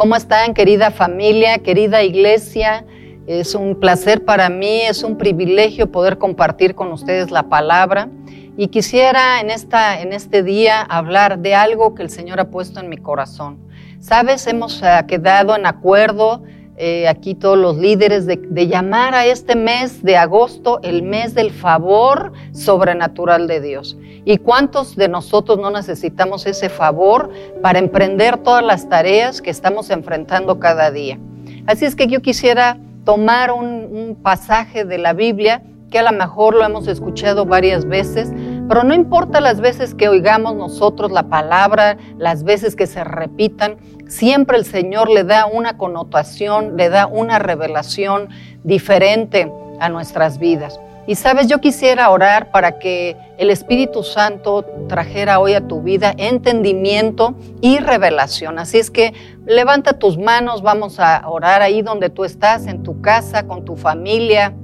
¿Cómo están, querida familia, querida iglesia? Es un placer para mí, es un privilegio poder compartir con ustedes la palabra. Y quisiera en, esta, en este día hablar de algo que el Señor ha puesto en mi corazón. Sabes, hemos eh, quedado en acuerdo eh, aquí todos los líderes de, de, llamar a este mes de agosto el mes del favor sobrenatural de Dios. ¿Y cuántos de nosotros no necesitamos ese favor para emprender todas las tareas que estamos enfrentando cada día? Así es que yo quisiera tomar un, pasaje de la Biblia que a lo mejor lo hemos escuchado varias veces, pero no importa las veces que oigamos nosotros la palabra, las veces que se repitan, siempre el Señor le da una connotación, le da una revelación diferente a nuestras vidas. Y sabes, yo quisiera orar para que el Espíritu Santo trajera hoy a tu vida entendimiento y revelación. Así es que levanta tus manos, vamos a orar ahí donde tú estás, en tu casa, con tu familia,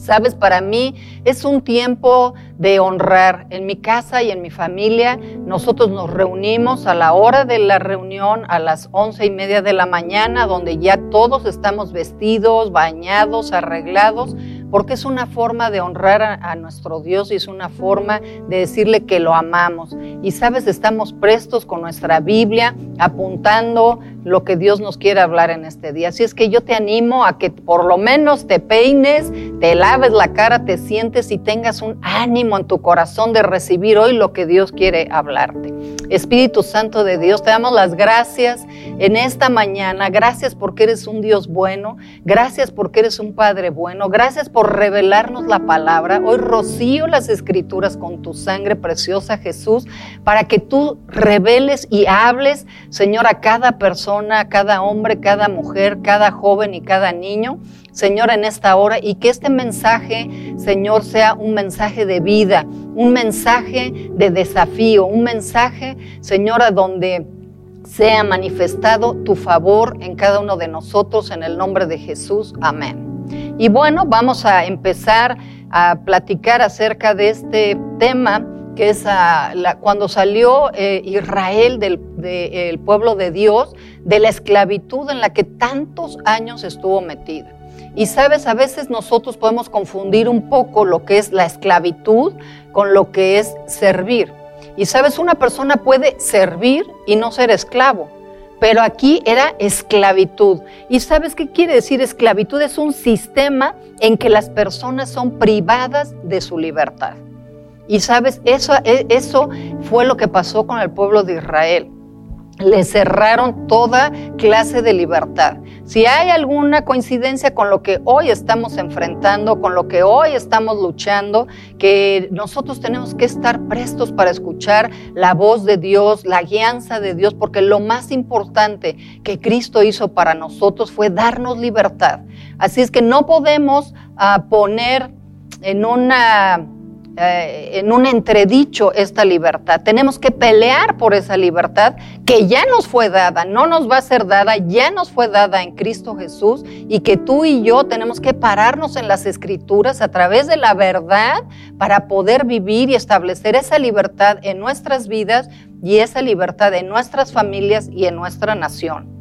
Sabes, para mí es un tiempo de honrar. En mi casa y en mi familia, nosotros nos reunimos a la hora de la reunión, a las once y media de la mañana, donde ya todos estamos vestidos, bañados, arreglados, porque es una forma de honrar a, nuestro Dios y es una forma de decirle que lo amamos. Y sabes, estamos prestos con nuestra Biblia, apuntando lo que Dios nos quiere hablar en este día. Así es que yo te animo a que por lo menos te peines, te laves la cara, te sientes y tengas un ánimo en tu corazón de recibir hoy lo que Dios quiere hablarte. Espíritu Santo de Dios, te damos las gracias en esta mañana. Gracias porque eres un Dios bueno. Gracias porque eres un Padre bueno. Gracias por revelarnos la palabra. Hoy rocío las escrituras con tu sangre preciosa, Jesús, para que tú reveles y hables, Señor, a cada persona, a cada hombre, cada mujer, cada joven y cada niño. Señor, en esta hora y que este mensaje, Señor, sea un mensaje de vida, un mensaje de desafío, un mensaje, Señor, a donde sea manifestado tu favor en cada uno de nosotros, en el nombre de Jesús. Amén. Y bueno, vamos a empezar a platicar acerca de este tema que es cuando salió eh, Israel del de, el pueblo de Dios de la esclavitud en la que tantos años estuvo metida. Y sabes, a veces nosotros podemos confundir un poco lo que es la esclavitud con lo que es servir. Y sabes, una persona puede servir y no ser esclavo, pero aquí era esclavitud. ¿Y sabes qué quiere decir esclavitud? Es un sistema en que las personas son privadas de su libertad. Y sabes, eso, eso fue lo que pasó con el pueblo de Israel le cerraron toda clase de libertad. Si hay alguna coincidencia con lo que hoy estamos enfrentando, con lo que hoy estamos luchando, que nosotros tenemos que estar prestos para escuchar la voz de Dios, la guianza de Dios, porque lo más importante que Cristo hizo para nosotros fue darnos libertad. Así es que no podemos uh, poner en una eh, en un entredicho esta libertad. Tenemos que pelear por esa libertad que ya nos fue dada, no nos va a ser dada, ya nos fue dada en Cristo Jesús y que tú y yo tenemos que pararnos en las escrituras a través de la verdad para poder vivir y establecer esa libertad en nuestras vidas y esa libertad en nuestras familias y en nuestra nación.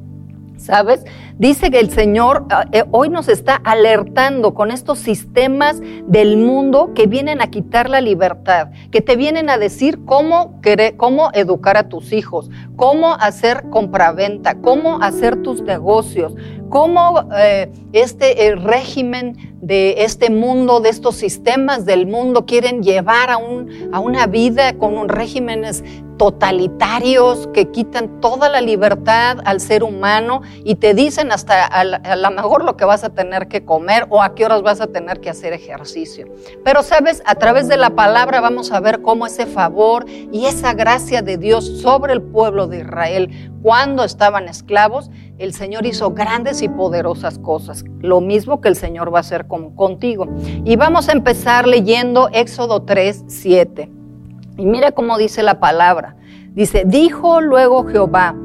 ¿Sabes? Dice que el Señor eh, hoy nos está alertando con estos sistemas del mundo que vienen a quitar la libertad, que te vienen a decir cómo, cómo educar a tus hijos, cómo hacer compraventa, cómo hacer tus negocios, cómo eh, este régimen de este mundo, de estos sistemas del mundo quieren llevar a, un, a una vida con un regímenes totalitarios que quitan toda la libertad al ser humano y te dicen hasta a lo mejor lo que vas a tener que comer o a qué horas vas a tener que hacer ejercicio. Pero sabes, a través de la palabra vamos a ver cómo ese favor y esa gracia de Dios sobre el pueblo de Israel cuando estaban esclavos, el Señor hizo grandes y poderosas cosas. Lo mismo que el Señor va a hacer con, contigo. Y vamos a empezar leyendo Éxodo 3, 7. Y mira cómo dice la palabra. Dice, dijo luego Jehová,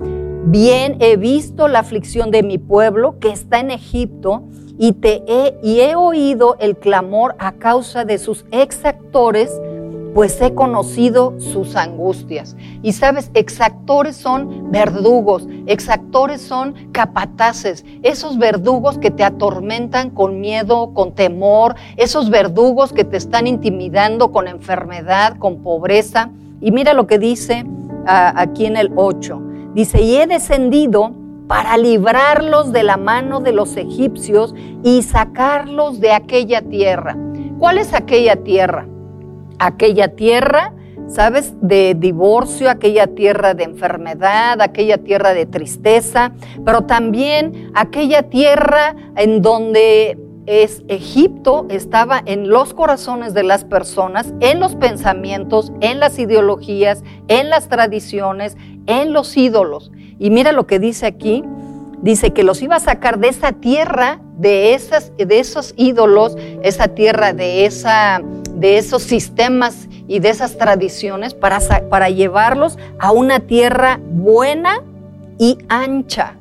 bien he visto la aflicción de mi pueblo que está en Egipto y, te he, y he oído el clamor a causa de sus exactores pues he conocido sus angustias. Y sabes, exactores son verdugos, exactores son capataces, esos verdugos que te atormentan con miedo, con temor, esos verdugos que te están intimidando con enfermedad, con pobreza. Y mira lo que dice ah, aquí en el 8. Dice, y he descendido para librarlos de la mano de los egipcios y sacarlos de aquella tierra. ¿Cuál es aquella tierra? Aquella tierra, ¿sabes? De divorcio, aquella tierra de enfermedad, aquella tierra de tristeza, pero también aquella tierra en donde es Egipto estaba en los corazones de las personas, en los pensamientos, en las ideologías, en las tradiciones, en los ídolos. Y mira lo que dice aquí, dice que los iba a sacar de esa tierra, de, esas, de esos ídolos, esa tierra, de, esa, de esos sistemas y de esas tradiciones para, para llevarlos a una tierra buena y ancha.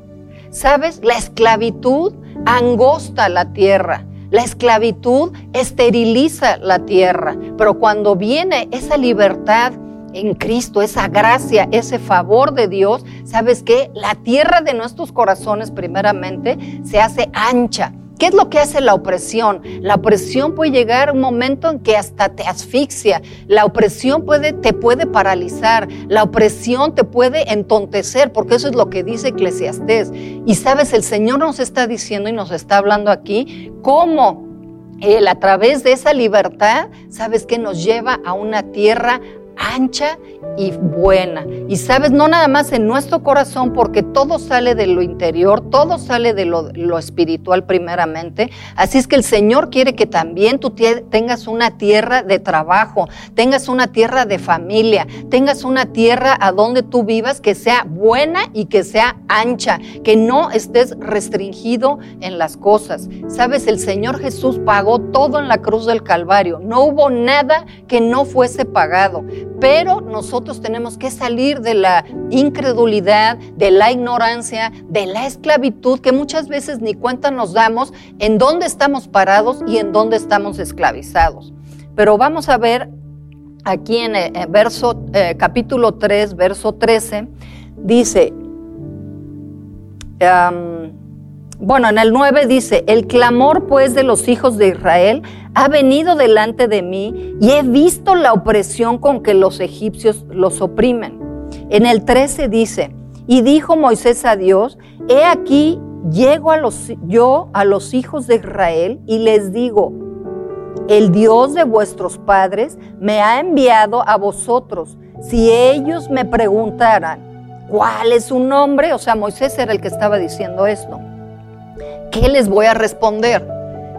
¿Sabes? La esclavitud angosta la tierra. La esclavitud esteriliza la tierra, pero cuando viene esa libertad en Cristo, esa gracia, ese favor de Dios, ¿sabes qué? La tierra de nuestros corazones primeramente se hace ancha. ¿Qué es lo que hace la opresión? La opresión puede llegar un momento en que hasta te asfixia. La opresión puede, te puede paralizar. La opresión te puede entontecer, porque eso es lo que dice Eclesiastés. Y sabes, el Señor nos está diciendo y nos está hablando aquí cómo Él a través de esa libertad, sabes que nos lleva a una tierra ancha y buena. Y sabes, no nada más en nuestro corazón, porque todo sale de lo interior, todo sale de lo, espiritual primeramente. Así es que el Señor quiere que también tú tengas una tierra de trabajo, tengas una tierra de familia, tengas una tierra a donde tú vivas que sea buena y que sea ancha, que no estés restringido en las cosas. Sabes, el Señor Jesús pagó todo en la cruz del Calvario. No hubo nada que no fuese pagado. Pero nosotros tenemos que salir de la incredulidad, de la ignorancia, de la esclavitud, que muchas veces ni cuenta nos damos en dónde estamos parados y en dónde estamos esclavizados. Pero vamos a ver aquí en el eh, verso, eh, capítulo 3, verso 13, dice, bueno, en el 9 dice, el clamor pues de los hijos de Israel ha venido delante de mí y he visto la opresión con que los egipcios los oprimen. En el 13 dice, y dijo Moisés a Dios, he aquí llego a los, yo a los hijos de Israel y les digo, el Dios de vuestros padres me ha enviado a vosotros. Si ellos me preguntaran, ¿cuál es su nombre? O sea, Moisés era el que estaba diciendo esto. ¿Qué les voy a responder?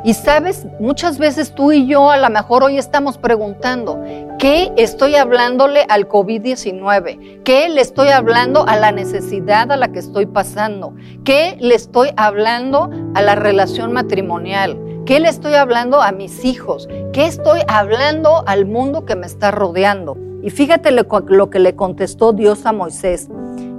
Y sabes, muchas veces tú y yo a lo mejor hoy estamos preguntando, ¿qué estoy hablándole al COVID-19? ¿Qué le estoy hablando a la necesidad a la que estoy pasando? ¿Qué le estoy hablando a la relación matrimonial? ¿Qué le estoy hablando a mis hijos? ¿Qué estoy hablando al mundo que me está rodeando? Y fíjate lo, que le contestó Dios a Moisés.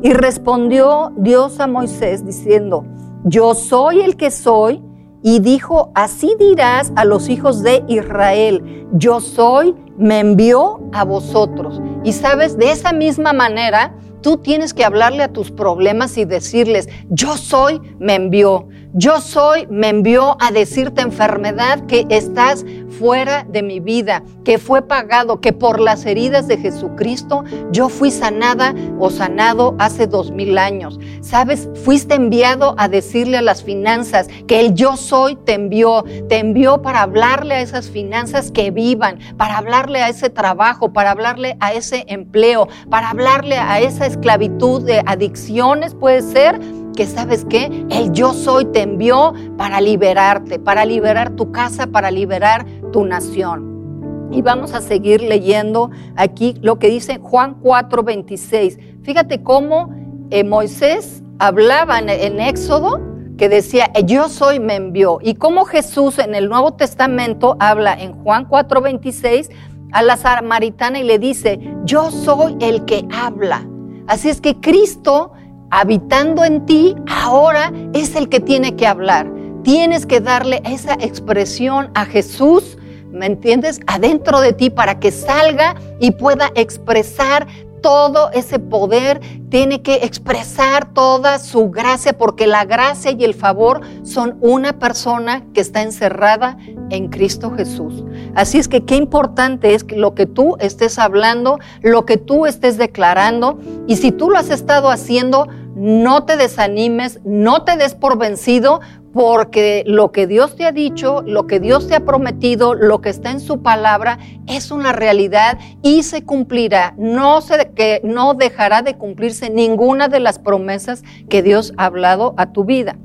Y respondió Dios a Moisés diciendo, yo soy el que soy y dijo, así dirás a los hijos de Israel, yo soy, me envió a vosotros. Y sabes, de esa misma manera, tú tienes que hablarle a tus problemas y decirles, yo soy, me envió. Yo soy, me envió a decirte enfermedad que estás fuera de mi vida, que fue pagado, que por las heridas de Jesucristo yo fui sanada o sanado hace dos mil años. Sabes, fuiste enviado a decirle a las finanzas que el yo soy te envió, te envió para hablarle a esas finanzas que vivan, para hablarle a ese trabajo, para hablarle a ese empleo, para hablarle a esa esclavitud de adicciones, puede ser que sabes qué, el yo soy te envió para liberarte, para liberar tu casa, para liberar tu nación. Y vamos a seguir leyendo aquí lo que dice Juan 4:26. Fíjate cómo eh, Moisés hablaba en, en Éxodo que decía, yo soy me envió. Y cómo Jesús en el Nuevo Testamento habla en Juan 4:26 a la samaritana y le dice, yo soy el que habla. Así es que Cristo habitando en ti, ahora es el que tiene que hablar. Tienes que darle esa expresión a Jesús ¿me entiendes? Adentro de ti para que salga y pueda expresar todo ese poder, tiene que expresar toda su gracia, porque la gracia y el favor son una persona que está encerrada en Cristo Jesús. Así es que qué importante es lo que tú estés hablando, lo que tú estés declarando, y si tú lo has estado haciendo, no te desanimes, no te des por vencido, porque lo que Dios te ha dicho, lo que Dios te ha prometido, lo que está en su palabra es una realidad y se cumplirá. No, se, que no dejará de cumplirse ninguna de las promesas que Dios ha hablado a tu vida.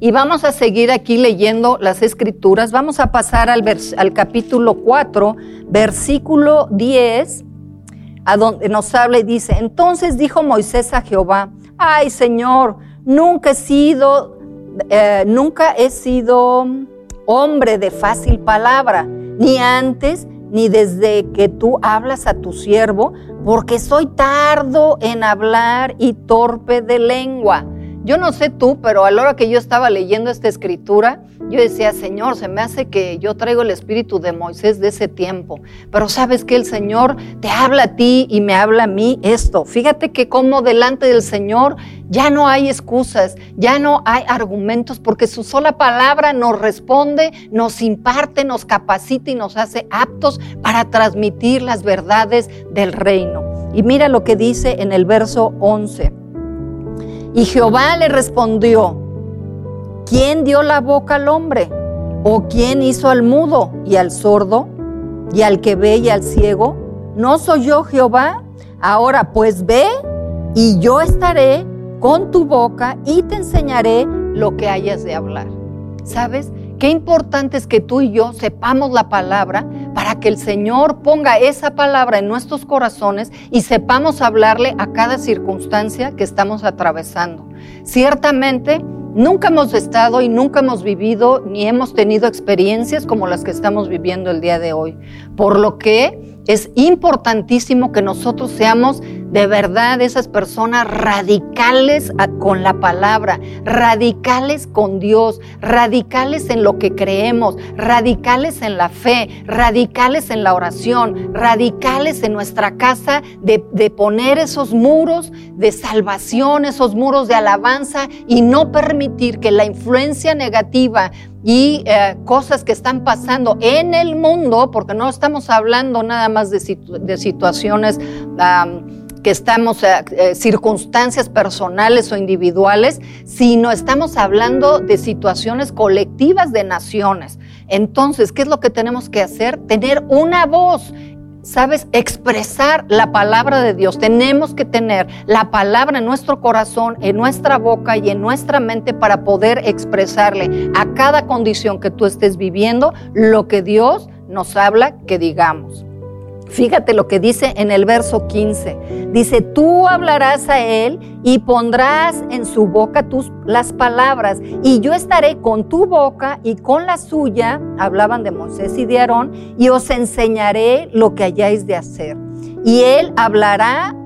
Y vamos a seguir aquí leyendo las escrituras. Vamos a pasar al, al capítulo 4, versículo 10, a donde nos habla y dice, entonces dijo Moisés a Jehová, ay Señor, nunca he sido, eh, nunca he sido hombre de fácil palabra, ni antes ni desde que tú hablas a tu siervo, porque soy tardo en hablar y torpe de lengua. Yo no sé tú, pero a la hora que yo estaba leyendo esta escritura, yo decía, Señor, se me hace que yo traigo el espíritu de Moisés de ese tiempo. Pero sabes que el Señor te habla a ti y me habla a mí esto. Fíjate que como delante del Señor ya no hay excusas, ya no hay argumentos, porque su sola palabra nos responde, nos imparte, nos capacita y nos hace aptos para transmitir las verdades del reino. Y mira lo que dice en el verso 11. Y Jehová le respondió, ¿quién dio la boca al hombre? ¿O quién hizo al mudo y al sordo y al que ve y al ciego? ¿No soy yo Jehová? Ahora pues ve y yo estaré con tu boca y te enseñaré lo que hayas de hablar. ¿Sabes? Qué importante es que tú y yo sepamos la palabra para que el Señor ponga esa palabra en nuestros corazones y sepamos hablarle a cada circunstancia que estamos atravesando. Ciertamente, nunca hemos estado y nunca hemos vivido ni hemos tenido experiencias como las que estamos viviendo el día de hoy. Por lo que es importantísimo que nosotros seamos de verdad esas personas radicales con la palabra, radicales con Dios, radicales en lo que creemos, radicales en la fe, radicales en la oración, radicales en nuestra casa de, de poner esos muros de salvación, esos muros de alabanza y no permitir que la influencia negativa y eh, cosas que están pasando en el mundo, porque no estamos hablando nada más de, situaciones que estamos, eh, eh, circunstancias personales o individuales, sino estamos hablando de situaciones colectivas de naciones. Entonces, ¿qué es lo que tenemos que hacer? Tener una voz sabes, expresar la palabra de Dios. Tenemos que tener la palabra en nuestro corazón, en nuestra boca y en nuestra mente para poder expresarle a cada condición que tú estés viviendo lo que Dios nos habla que digamos. Fíjate lo que dice en el verso 15. Dice, tú hablarás a él y pondrás en su boca tus, las palabras, y yo estaré con tu boca y con la suya, hablaban de Moisés y de Aarón, y os enseñaré lo que hayáis de hacer. Y él hablará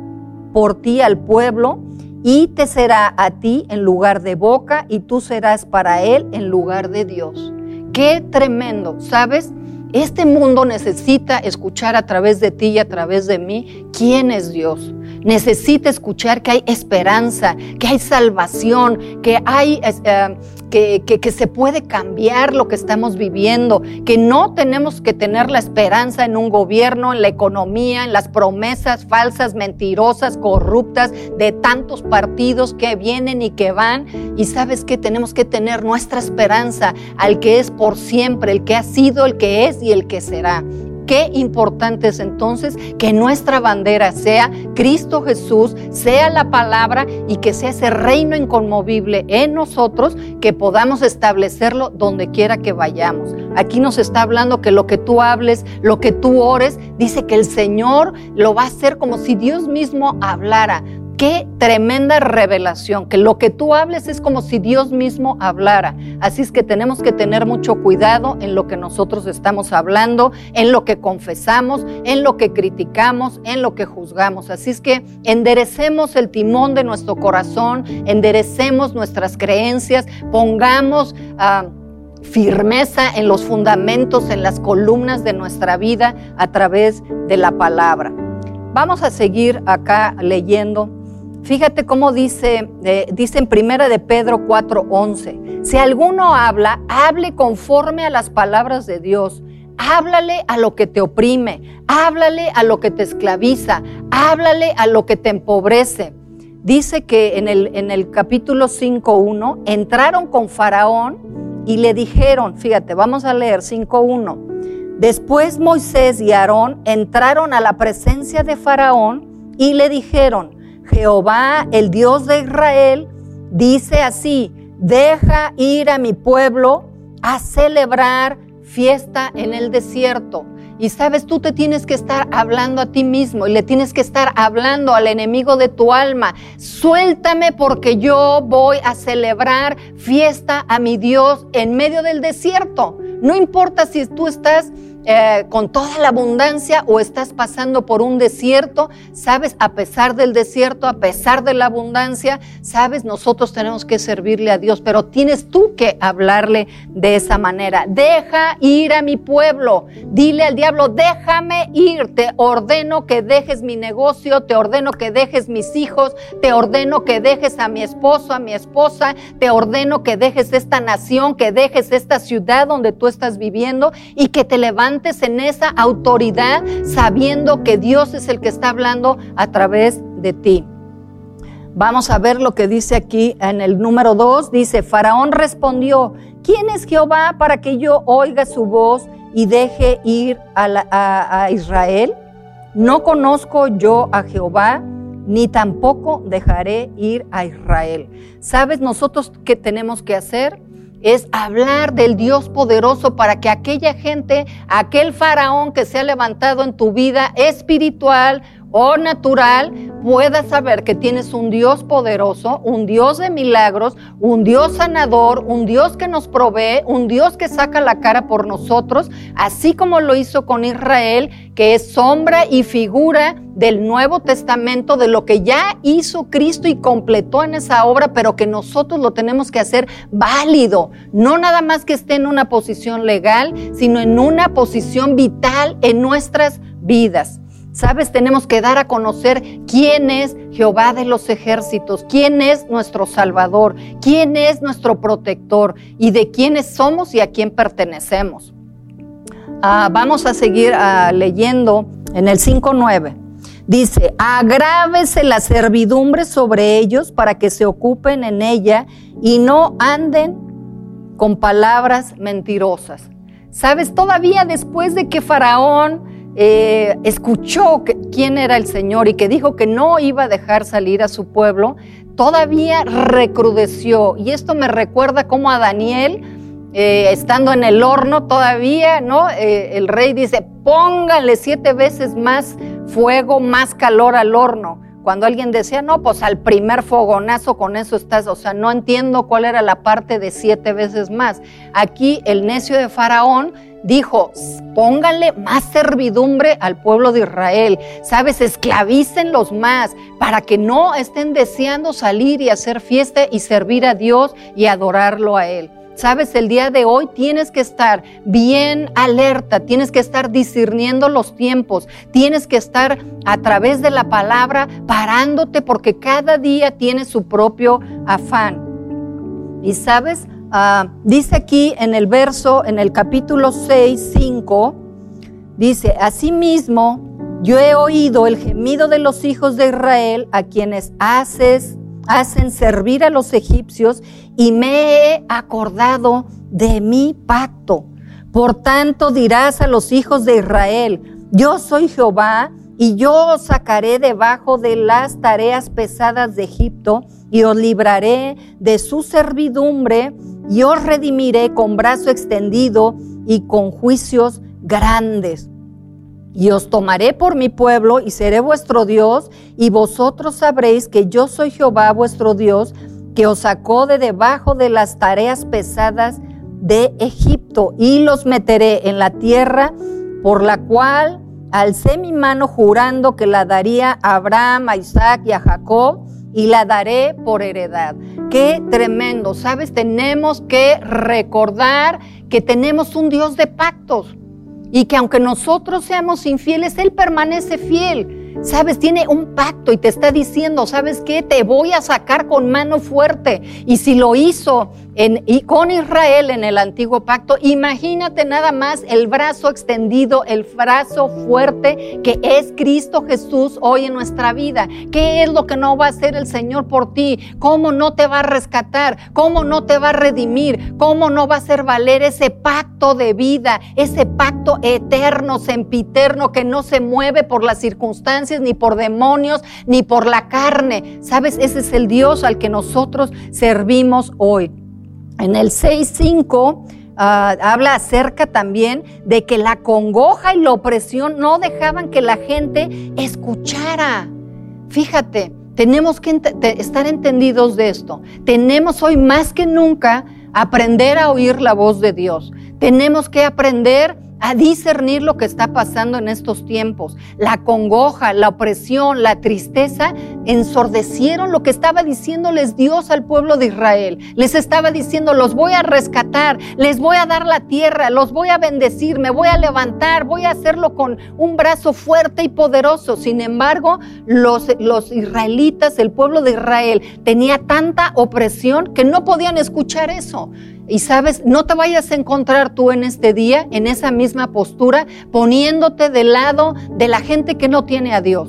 por ti al pueblo, y te será a ti en lugar de boca, y tú serás para él en lugar de Dios. Qué tremendo, ¿sabes? Este mundo necesita escuchar a través de ti y a través de mí quién es Dios. Necesita escuchar que hay esperanza, que hay salvación, que hay eh, que, que, se puede cambiar lo que estamos viviendo, que no tenemos que tener la esperanza en un gobierno, en la economía, en las promesas falsas, mentirosas, corruptas de tantos partidos que vienen y que van. Y sabes que tenemos que tener nuestra esperanza al que es por siempre, el que ha sido, el que es y el que será. Qué importante es entonces que nuestra bandera sea Cristo Jesús, sea la palabra y que sea ese reino inconmovible en nosotros, que podamos establecerlo donde quiera que vayamos. Aquí nos está hablando que lo que tú hables, lo que tú ores, dice que el Señor lo va a hacer como si Dios mismo hablara. Qué tremenda revelación, que lo que tú hables es como si Dios mismo hablara. Así es que tenemos que tener mucho cuidado en lo que nosotros estamos hablando, en lo que confesamos, en lo que criticamos, en lo que juzgamos. Así es que enderecemos el timón de nuestro corazón, enderecemos nuestras creencias, pongamos... ah, firmeza en los fundamentos, en las columnas de nuestra vida a través de la palabra. Vamos a seguir acá leyendo. Fíjate cómo dice, eh, dice en primera de Pedro 4:11, si alguno habla, hable conforme a las palabras de Dios. Háblale a lo que te oprime, háblale a lo que te esclaviza, háblale a lo que te empobrece. Dice que en el, en el capítulo 5.1 entraron con Faraón y le dijeron, fíjate, vamos a leer 5.1. Después Moisés y Aarón entraron a la presencia de Faraón y le dijeron, Jehová, el Dios de Israel, dice así, deja ir a mi pueblo a celebrar fiesta en el desierto. Y sabes, tú te tienes que estar hablando a ti mismo y le tienes que estar hablando al enemigo de tu alma. Suéltame porque yo voy a celebrar fiesta a mi Dios en medio del desierto. No importa si tú estás eh, con toda la abundancia o estás pasando por un desierto, sabes, a pesar del desierto, a pesar de la abundancia, sabes, nosotros tenemos que servirle a Dios, pero tienes tú que hablarle de esa manera. Deja ir a mi pueblo, dile al diablo, déjame ir, te ordeno que dejes mi negocio, te ordeno que dejes mis hijos, te ordeno que dejes a mi esposo, a mi esposa, te ordeno que dejes esta nación, que dejes esta ciudad donde tú estás viviendo y que te levantes en esa autoridad sabiendo que Dios es el que está hablando a través de ti. Vamos a ver lo que dice aquí en el número 2. Dice, Faraón respondió, ¿quién es Jehová para que yo oiga su voz y deje ir a, a Israel? No conozco yo a Jehová, ni tampoco dejaré ir a Israel. ¿Sabes nosotros qué tenemos que hacer? Es hablar del Dios poderoso para que aquella gente, aquel faraón que se ha levantado en tu vida espiritual o natural, pueda saber que tienes un Dios poderoso, un Dios de milagros, un Dios sanador, un Dios que nos provee, un Dios que saca la cara por nosotros, así como lo hizo con Israel, que es sombra y figura del Nuevo Testamento, de lo que ya hizo Cristo y completó en esa obra, pero que nosotros lo tenemos que hacer válido, no nada más que esté en una posición legal, sino en una posición vital en nuestras vidas. Sabes, tenemos que dar a conocer quién es Jehová de los ejércitos, quién es nuestro Salvador, quién es nuestro protector y de quiénes somos y a quién pertenecemos. Ah, vamos a seguir ah, leyendo en el 5.9. Dice, agrávese la servidumbre sobre ellos para que se ocupen en ella y no anden con palabras mentirosas. Sabes, todavía después de que Faraón eh, escuchó quién era el Señor y que dijo que no iba a dejar salir a su pueblo, todavía recrudeció. Y esto me recuerda como a Daniel, eh, estando en el horno todavía, ¿no? Eh, el rey dice, póngale siete veces más fuego, más calor al horno. Cuando alguien decía, no, pues al primer fogonazo con eso estás, o sea, no entiendo cuál era la parte de siete veces más. Aquí el necio de Faraón dijo, pónganle más servidumbre al pueblo de Israel, sabes, esclavícenlos más para que no estén deseando salir y hacer fiesta y servir a Dios y adorarlo a Él. Sabes, el día de hoy tienes que estar bien alerta, tienes que estar discerniendo los tiempos, tienes que estar a través de la palabra parándote porque cada día tiene su propio afán. Y sabes, Ah, dice aquí en el verso, en el capítulo 6, 5, dice, asimismo, yo he oído el gemido de los hijos de Israel a quienes haces, hacen servir a los egipcios y me he acordado de mi pacto. Por tanto dirás a los hijos de Israel, yo soy Jehová y yo os sacaré debajo de las tareas pesadas de Egipto y os libraré de su servidumbre y os redimiré con brazo extendido y con juicios grandes. Y os tomaré por mi pueblo y seré vuestro Dios, y vosotros sabréis que yo soy Jehová vuestro Dios, que os sacó de debajo de las tareas pesadas de Egipto, y los meteré en la tierra por la cual alcé mi mano jurando que la daría a Abraham, a Isaac y a Jacob, y la daré por heredad. Qué tremendo, ¿sabes? Tenemos que recordar que tenemos un Dios de pactos y que aunque nosotros seamos infieles, Él permanece fiel. Sabes, tiene un pacto y te está diciendo, ¿sabes qué? Te voy a sacar con mano fuerte. Y si lo hizo y con Israel en el antiguo pacto, imagínate nada más el brazo extendido, el brazo fuerte que es Cristo Jesús hoy en nuestra vida. ¿Qué es lo que no va a hacer el Señor por ti? ¿Cómo no te va a rescatar? ¿Cómo no te va a redimir? ¿Cómo no va a hacer valer ese pacto de vida, ese pacto eterno, sempiterno, que no se mueve por las circunstancias, ni por demonios, ni por la carne? ¿Sabes? Ese es el Dios al que nosotros servimos hoy. En el 6.5 ah, habla acerca también de que la congoja y la opresión no dejaban que la gente escuchara. Fíjate, tenemos que estar entendidos de esto. Tenemos hoy más que nunca aprender a oír la voz de Dios. Tenemos que aprender a discernir lo que está pasando en estos tiempos. La congoja, la opresión, la tristeza ensordecieron lo que estaba diciéndoles Dios al pueblo de Israel. Les estaba diciendo, los voy a rescatar, les voy a dar la tierra, los voy a bendecir, me voy a levantar, voy a hacerlo con un brazo fuerte y poderoso. Sin embargo, los, los israelitas, el pueblo de Israel, tenía tanta opresión que no podían escuchar eso. Y sabes, no te vayas a encontrar tú en este día en esa misma postura poniéndote del lado de la gente que no tiene a Dios.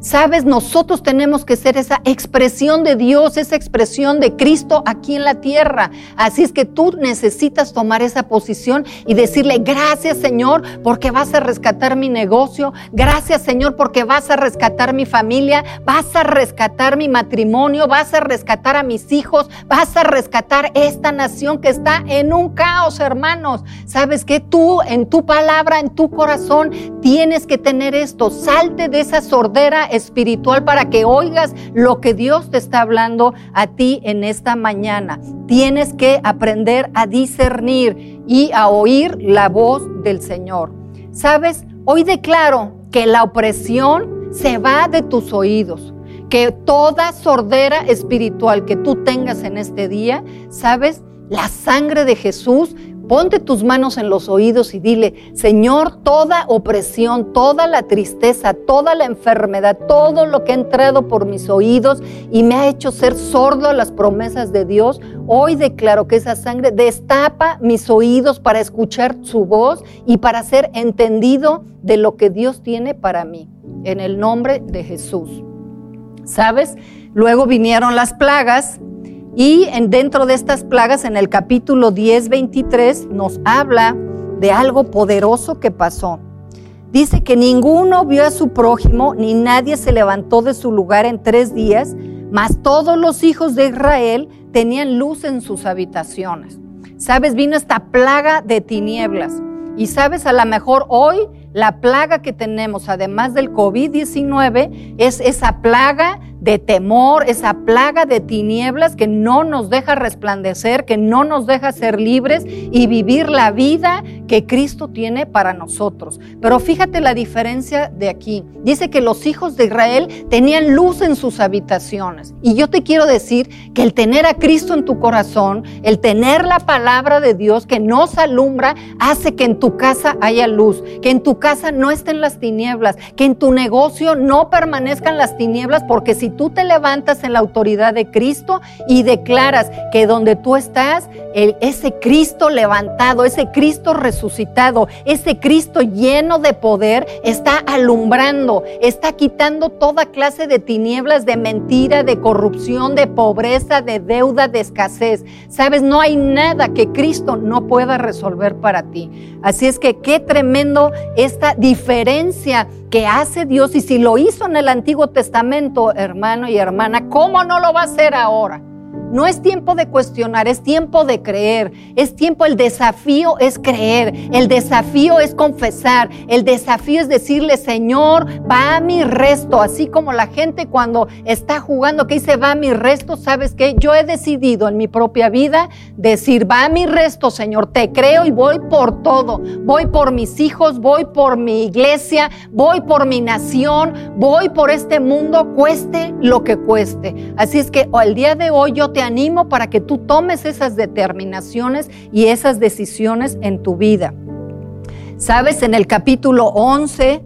Sabes, nosotros tenemos que ser esa expresión de Dios, esa expresión de Cristo aquí en la tierra. Así es que tú necesitas tomar esa posición y decirle, gracias Señor porque vas a rescatar mi negocio, gracias Señor porque vas a rescatar mi familia, vas a rescatar mi matrimonio, vas a rescatar a mis hijos, vas a rescatar esta nación que está en un caos, hermanos. Sabes que tú en tu palabra, en tu corazón, tienes que tener esto. Salte de esa sordera espiritual para que oigas lo que Dios te está hablando a ti en esta mañana. Tienes que aprender a discernir y a oír la voz del Señor. ¿Sabes? Hoy declaro que la opresión se va de tus oídos que toda sordera espiritual que tú tengas en este día, ¿sabes? La sangre de Jesús Ponte tus manos en los oídos y dile, Señor, toda opresión, toda la tristeza, toda la enfermedad, todo lo que ha entrado por mis oídos y me ha hecho ser sordo a las promesas de Dios, hoy declaro que esa sangre destapa mis oídos para escuchar su voz y para ser entendido de lo que Dios tiene para mí. En el nombre de Jesús. ¿Sabes? Luego vinieron las plagas y dentro de estas plagas, en el capítulo 10, 23, nos habla de algo poderoso que pasó. Dice que ninguno vio a su prójimo, ni nadie se levantó de su lugar en tres días, mas todos los hijos de Israel tenían luz en sus habitaciones. Sabes, vino esta plaga de tinieblas. Y sabes, a lo mejor hoy la plaga que tenemos, además del COVID-19, es esa plaga de temor, esa plaga de tinieblas que no nos deja resplandecer, que no nos deja ser libres y vivir la vida que Cristo tiene para nosotros. Pero fíjate la diferencia de aquí. Dice que los hijos de Israel tenían luz en sus habitaciones. Y yo te quiero decir que el tener a Cristo en tu corazón, el tener la palabra de Dios que nos alumbra, hace que en tu casa haya luz, que en tu casa no estén las tinieblas, que en tu negocio no permanezcan las tinieblas, porque si tú te levantas en la autoridad de Cristo y declaras que donde tú estás, ese Cristo levantado, ese Cristo resucitado, ese Cristo lleno de poder está alumbrando, está quitando toda clase de tinieblas, de mentira, de corrupción, de pobreza, de deuda, de escasez. Sabes, no hay nada que Cristo no pueda resolver para ti. Así es que qué tremendo esta diferencia que hace Dios y si lo hizo en el Antiguo Testamento, hermano y hermana, ¿cómo no lo va a hacer ahora? No es tiempo de cuestionar, es tiempo de creer. Es tiempo, el desafío es creer, el desafío es confesar, el desafío es decirle, Señor, va a mi resto, así como la gente cuando está jugando que dice, va a mi resto, ¿sabes qué? Yo he decidido en mi propia vida decir, va a mi resto, Señor, te creo y voy por todo. Voy por mis hijos, voy por mi iglesia, voy por mi nación, voy por este mundo, cueste lo que cueste. Así es que el día de hoy yo te animo para que tú tomes esas determinaciones y esas decisiones en tu vida. Sabes, en el capítulo 11,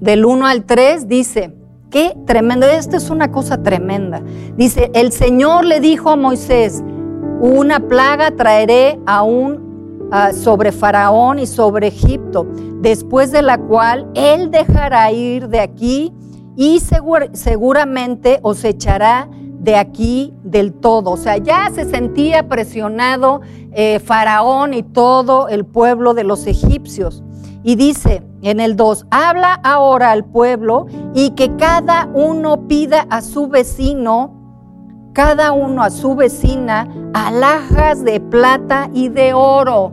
del 1 al 3, dice, qué tremendo, esta es una cosa tremenda. Dice, el Señor le dijo a Moisés, una plaga traeré aún uh, sobre Faraón y sobre Egipto, después de la cual él dejará ir de aquí y seguramente os echará de aquí del todo. O sea, ya se sentía presionado eh, Faraón y todo el pueblo de los egipcios. Y dice en el 2, habla ahora al pueblo y que cada uno pida a su vecino, cada uno a su vecina, alhajas de plata y de oro.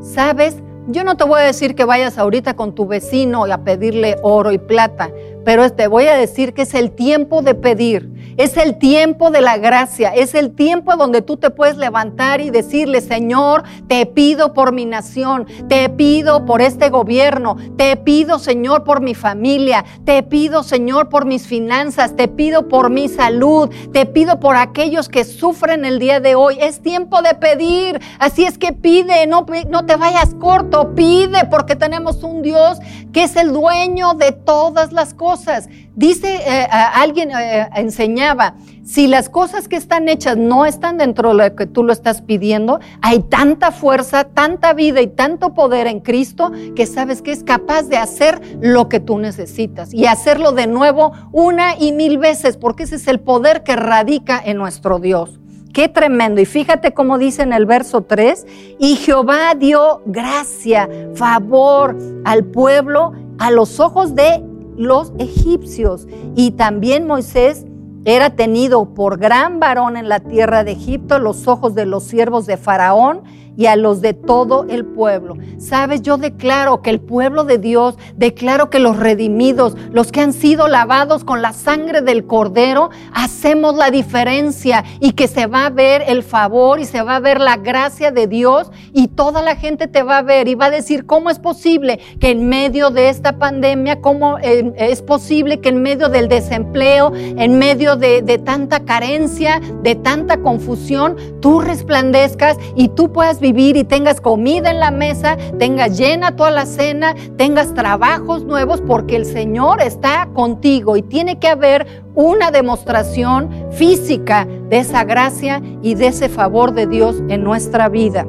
¿Sabes? Yo no te voy a decir que vayas ahorita con tu vecino a pedirle oro y plata, pero te voy a decir que es el tiempo de pedir, es el tiempo de la gracia, es el tiempo donde tú te puedes levantar y decirle, Señor, te pido por mi nación, te pido por este gobierno, te pido, Señor, por mi familia, te pido, Señor, por mis finanzas, te pido por mi salud, te pido por aquellos que sufren el día de hoy. Es tiempo de pedir, así es que pide, no, no te vayas corto, pide porque tenemos un Dios que es el dueño de todas las cosas Dice, eh, alguien eh, enseñaba, si las cosas que están hechas no están dentro de lo que tú lo estás pidiendo, hay tanta fuerza, tanta vida y tanto poder en Cristo que sabes que es capaz de hacer lo que tú necesitas y hacerlo de nuevo una y mil veces, porque ese es el poder que radica en nuestro Dios. Qué tremendo. Y fíjate cómo dice en el verso 3, y Jehová dio gracia, favor al pueblo a los ojos de los egipcios. Y también Moisés era tenido por gran varón en la tierra de Egipto, los ojos de los siervos de Faraón y a los de todo el pueblo. Sabes, yo declaro que el pueblo de Dios, declaro que los redimidos, los que han sido lavados con la sangre del cordero, hacemos la diferencia y que se va a ver el favor y se va a ver la gracia de Dios y toda la gente te va a ver y va a decir, ¿cómo es posible que en medio de esta pandemia, cómo eh, es posible que en medio del desempleo, en medio de, de tanta carencia, de tanta confusión, tú resplandezcas y tú puedas vivir y tengas comida en la mesa, tengas llena toda la cena, tengas trabajos nuevos, porque el Señor está contigo y tiene que haber una demostración física de esa gracia y de ese favor de Dios en nuestra vida.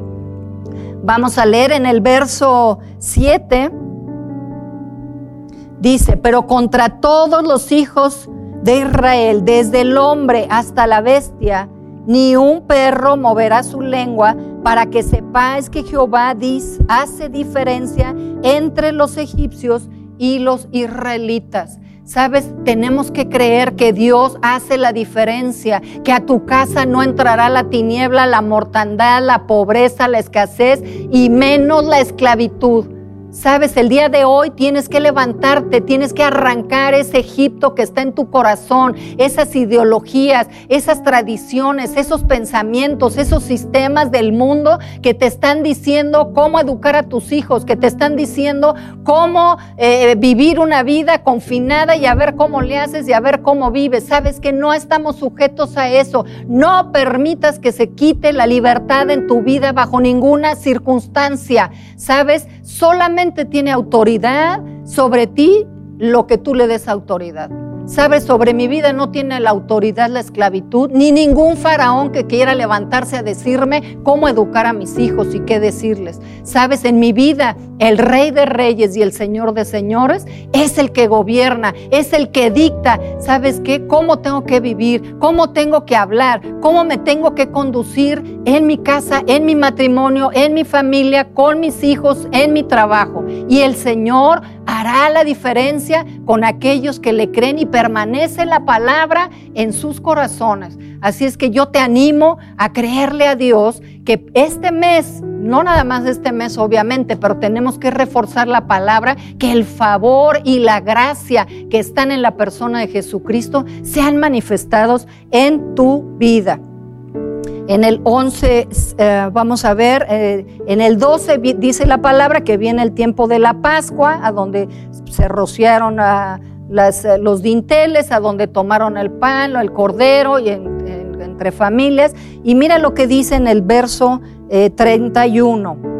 Vamos a leer en el verso 7. Dice, pero contra todos los hijos de Israel, desde el hombre hasta la bestia, ni un perro moverá su lengua para que sepáis que Jehová hace diferencia entre los egipcios y los israelitas. Sabes, tenemos que creer que Dios hace la diferencia, que a tu casa no entrará la tiniebla, la mortandad, la pobreza, la escasez y menos la esclavitud. Sabes, el día de hoy tienes que levantarte, tienes que arrancar ese Egipto que está en tu corazón, esas ideologías, esas tradiciones, esos pensamientos, esos sistemas del mundo que te están diciendo cómo educar a tus hijos, que te están diciendo cómo eh, vivir una vida confinada y a ver cómo le haces y a ver cómo vives. Sabes que no estamos sujetos a eso. No permitas que se quite la libertad en tu vida bajo ninguna circunstancia. Sabes, solamente tiene autoridad sobre ti lo que tú le des autoridad. Sabes, sobre mi vida no tiene la autoridad la esclavitud, ni ningún faraón que quiera levantarse a decirme cómo educar a mis hijos y qué decirles. Sabes, en mi vida el rey de reyes y el señor de señores es el que gobierna, es el que dicta, ¿sabes qué? Cómo tengo que vivir, cómo tengo que hablar, cómo me tengo que conducir en mi casa, en mi matrimonio, en mi familia, con mis hijos, en mi trabajo. Y el Señor hará la diferencia con aquellos que le creen y permanece la palabra en sus corazones. Así es que yo te animo a creerle a Dios que este mes, no nada más este mes obviamente, pero tenemos que reforzar la palabra, que el favor y la gracia que están en la persona de Jesucristo sean manifestados en tu vida. En el 11, eh, vamos a ver, eh, en el 12 dice la palabra que viene el tiempo de la Pascua, a donde se rociaron a eh, los dinteles, a donde tomaron el pan, el cordero, y entre familias. Y mira lo que dice en el verso 31.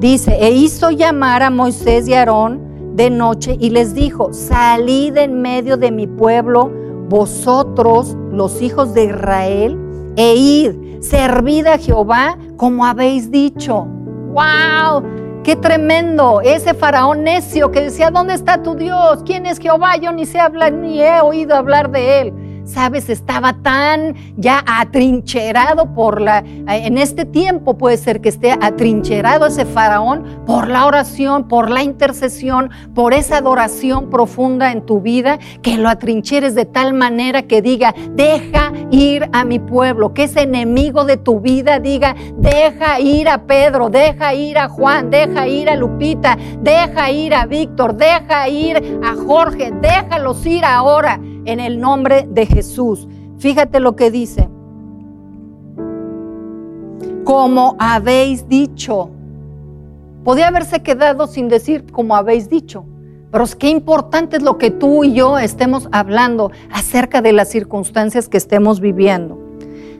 Dice, e hizo llamar a Moisés y Aarón de noche y les dijo, salid en medio de mi pueblo, vosotros, los hijos de Israel, e id, servid a Jehová como habéis dicho. ¡Wow! ¡Qué tremendo! Ese faraón necio que decía, ¿dónde está tu Dios? ¿Quién es Jehová? Yo ni sé hablar, ni he oído hablar de él sabes, estaba tan ya atrincherado por la, en este tiempo puede ser que esté atrincherado ese faraón por la oración, por la intercesión, por esa adoración profunda en tu vida, que lo atrincheres de tal manera que diga, deja ir a mi pueblo, que ese enemigo de tu vida diga, deja ir a Pedro, deja ir a Juan, deja ir a Lupita, deja ir a Víctor, deja ir a Jorge, déjalos ir ahora en el nombre de Jesús. Fíjate lo que dice. Como habéis dicho. Podía haberse quedado sin decir como habéis dicho. Pero es que importante es lo que tú y yo estemos hablando acerca de las circunstancias que estemos viviendo.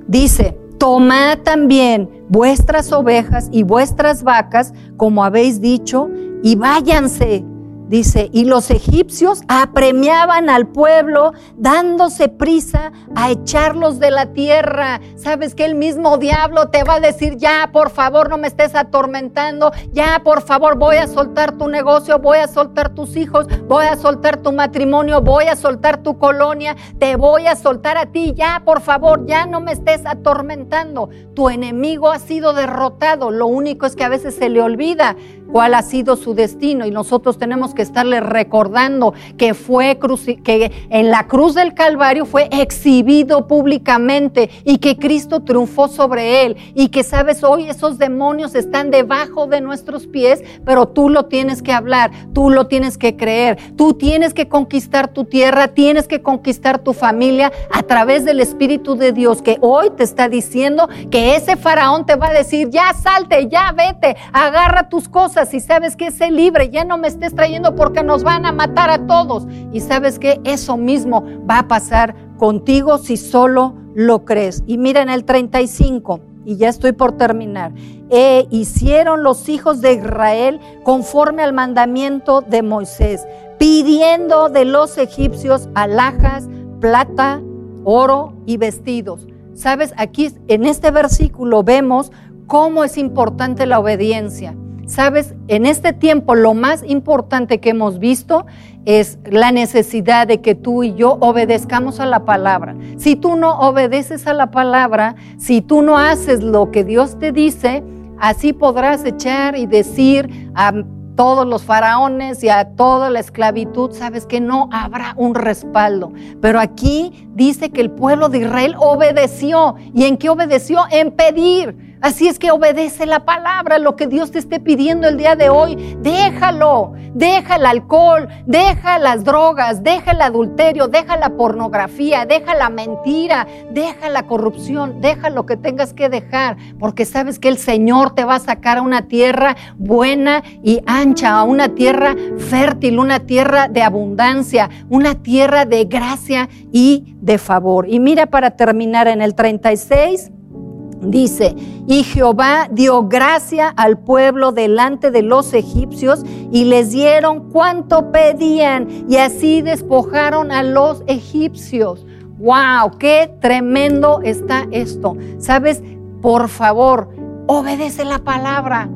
Dice, tomad también vuestras ovejas y vuestras vacas, como habéis dicho, y váyanse Dice, y los egipcios apremiaban al pueblo dándose prisa a echarlos de la tierra. Sabes que el mismo diablo te va a decir, ya, por favor, no me estés atormentando, ya, por favor, voy a soltar tu negocio, voy a soltar tus hijos, voy a soltar tu matrimonio, voy a soltar tu colonia, te voy a soltar a ti, ya, por favor, ya no me estés atormentando. Tu enemigo ha sido derrotado, lo único es que a veces se le olvida cuál ha sido su destino. Y nosotros tenemos que estarle recordando que fue que en la cruz del Calvario fue exhibido públicamente y que Cristo triunfó sobre él. Y que sabes hoy esos demonios están debajo de nuestros pies, pero tú lo tienes que hablar, tú lo tienes que creer, tú tienes que conquistar tu tierra, tienes que conquistar tu familia a través del Espíritu de Dios que hoy te está diciendo que ese faraón te va a decir, ya salte, ya vete, agarra tus cosas y sabes que sé libre, ya no me estés trayendo porque nos van a matar a todos. Y sabes que eso mismo va a pasar contigo si solo lo crees. Y mira en el 35, y ya estoy por terminar. E hicieron los hijos de Israel conforme al mandamiento de Moisés, pidiendo de los egipcios alhajas, plata, oro y vestidos. Sabes, aquí en este versículo vemos cómo es importante la obediencia. Sabes, en este tiempo lo más importante que hemos visto es la necesidad de que tú y yo obedezcamos a la palabra. Si tú no obedeces a la palabra, si tú no haces lo que Dios te dice, así podrás echar y decir a todos los faraones y a toda la esclavitud, sabes que no habrá un respaldo. Pero aquí dice que el pueblo de Israel obedeció. ¿Y en qué obedeció? En pedir. Así es que obedece la palabra, lo que Dios te esté pidiendo el día de hoy. Déjalo, deja el alcohol, deja las drogas, deja el adulterio, deja la pornografía, deja la mentira, deja la corrupción, deja lo que tengas que dejar, porque sabes que el Señor te va a sacar a una tierra buena y ancha, a una tierra fértil, una tierra de abundancia, una tierra de gracia y de favor. Y mira para terminar en el 36. Dice, y Jehová dio gracia al pueblo delante de los egipcios y les dieron cuanto pedían y así despojaron a los egipcios. ¡Wow! ¡Qué tremendo está esto! Sabes, por favor, obedece la palabra.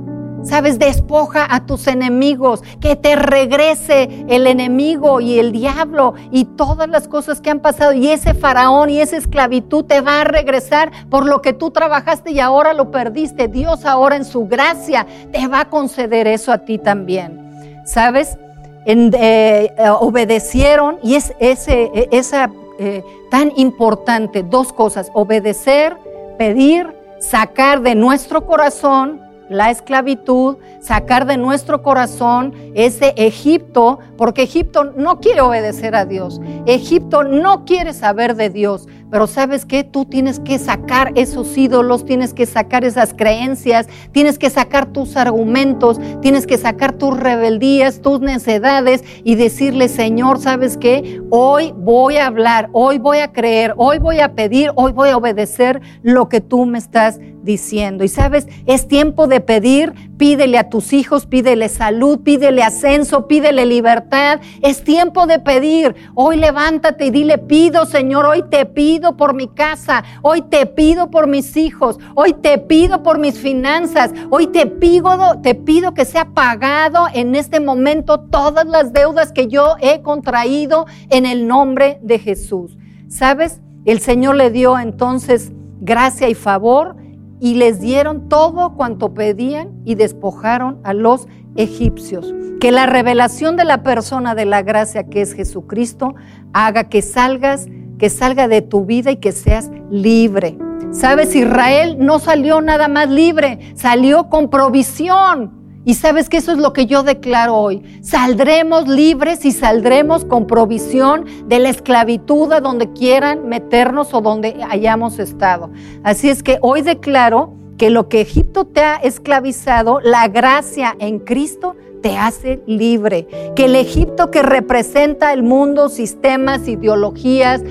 Sabes, despoja a tus enemigos, que te regrese el enemigo y el diablo y todas las cosas que han pasado. Y ese faraón y esa esclavitud te va a regresar por lo que tú trabajaste y ahora lo perdiste. Dios ahora en su gracia te va a conceder eso a ti también. ¿Sabes? eh, obedecieron y es ese, e, esa eh, tan importante, dos cosas, obedecer, pedir, sacar de nuestro corazón la esclavitud, sacar de nuestro corazón ese Egipto, porque Egipto no quiere obedecer a Dios, Egipto no quiere saber de Dios, pero sabes que tú tienes que sacar esos ídolos, tienes que sacar esas creencias, tienes que sacar tus argumentos, tienes que sacar tus rebeldías, tus necedades y decirle, Señor, ¿sabes qué? Hoy voy a hablar, hoy voy a creer, hoy voy a pedir, hoy voy a obedecer lo que tú me estás diciendo. Y sabes, es tiempo de pedir, pídele a tus hijos, pídele salud, pídele ascenso, pídele libertad. Es tiempo de pedir. Hoy levántate y dile, pido, Señor, hoy te pido por mi casa, hoy te pido por mis hijos, hoy te pido por mis finanzas, hoy te pido, te pido que sea pagado en este momento todas las deudas que yo he contraído en el nombre de Jesús. ¿Sabes? El Señor le dio entonces gracia y favor y les dieron todo cuanto pedían y despojaron a los egipcios. Que la revelación de la persona de la gracia que es Jesucristo haga que salgas, que salga de tu vida y que seas libre. Sabes, Israel no salió nada más libre, salió con provisión. Y sabes que eso es lo que yo declaro hoy. Saldremos libres y saldremos con provisión de la esclavitud a donde quieran meternos o donde hayamos estado. Así es que hoy declaro que lo que Egipto te ha esclavizado, la gracia en Cristo te hace libre. Que el Egipto que representa el mundo, sistemas, ideologías,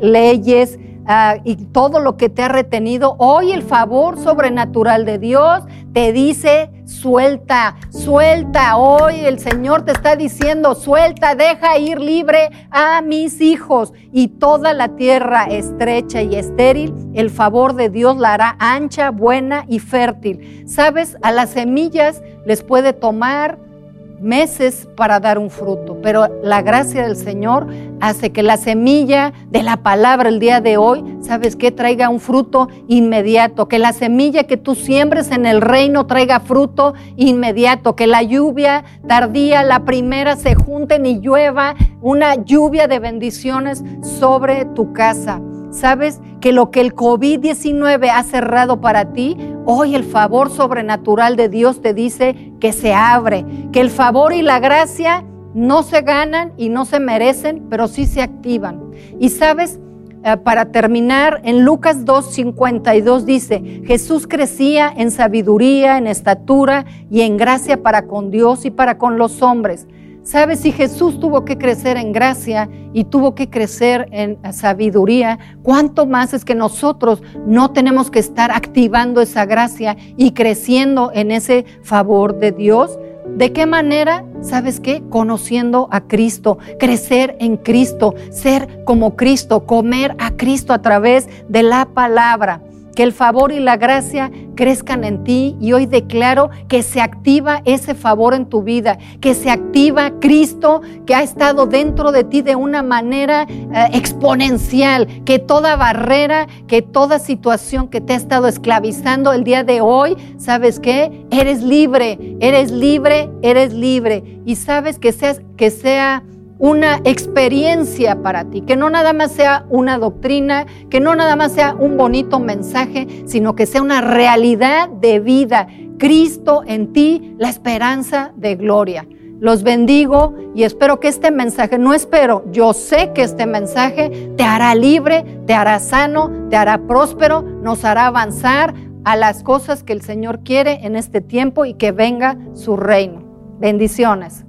leyes, Ah, y todo lo que te ha retenido, hoy el favor sobrenatural de Dios te dice, suelta, suelta. Hoy el Señor te está diciendo, suelta, deja ir libre a mis hijos. Y toda la tierra estrecha y estéril, el favor de Dios la hará ancha, buena y fértil. ¿Sabes? A las semillas les puede tomar meses para dar un fruto, pero la gracia del Señor hace que la semilla de la palabra el día de hoy, ¿sabes qué? Traiga un fruto inmediato, que la semilla que tú siembres en el reino traiga fruto inmediato, que la lluvia tardía, la primera se junten y llueva una lluvia de bendiciones sobre tu casa. ¿Sabes que lo que el COVID-19 ha cerrado para ti, hoy el favor sobrenatural de Dios te dice que se abre, que el favor y la gracia no se ganan y no se merecen, pero sí se activan. Y sabes, eh, para terminar, en Lucas 2.52 dice, Jesús crecía en sabiduría, en estatura y en gracia para con Dios y para con los hombres. ¿Sabes? Si Jesús tuvo que crecer en gracia y tuvo que crecer en sabiduría, ¿cuánto más es que nosotros no tenemos que estar activando esa gracia y creciendo en ese favor de Dios? ¿De qué manera? ¿Sabes qué? Conociendo a Cristo, crecer en Cristo, ser como Cristo, comer a Cristo a través de la palabra que el favor y la gracia crezcan en ti. Y hoy declaro que se activa ese favor en tu vida, que se activa Cristo que ha estado dentro de ti de una manera eh, exponencial, que toda barrera, que toda situación que te ha estado esclavizando el día de hoy, ¿sabes qué? Eres libre, eres libre, eres libre. Y sabes que seas que sea una experiencia para ti, que no nada más sea una doctrina, que no nada más sea un bonito mensaje, sino que sea una realidad de vida. Cristo en ti, la esperanza de gloria. Los bendigo y espero que este mensaje, no espero, yo sé que este mensaje te hará libre, te hará sano, te hará próspero, nos hará avanzar a las cosas que el Señor quiere en este tiempo y que venga su reino. Bendiciones.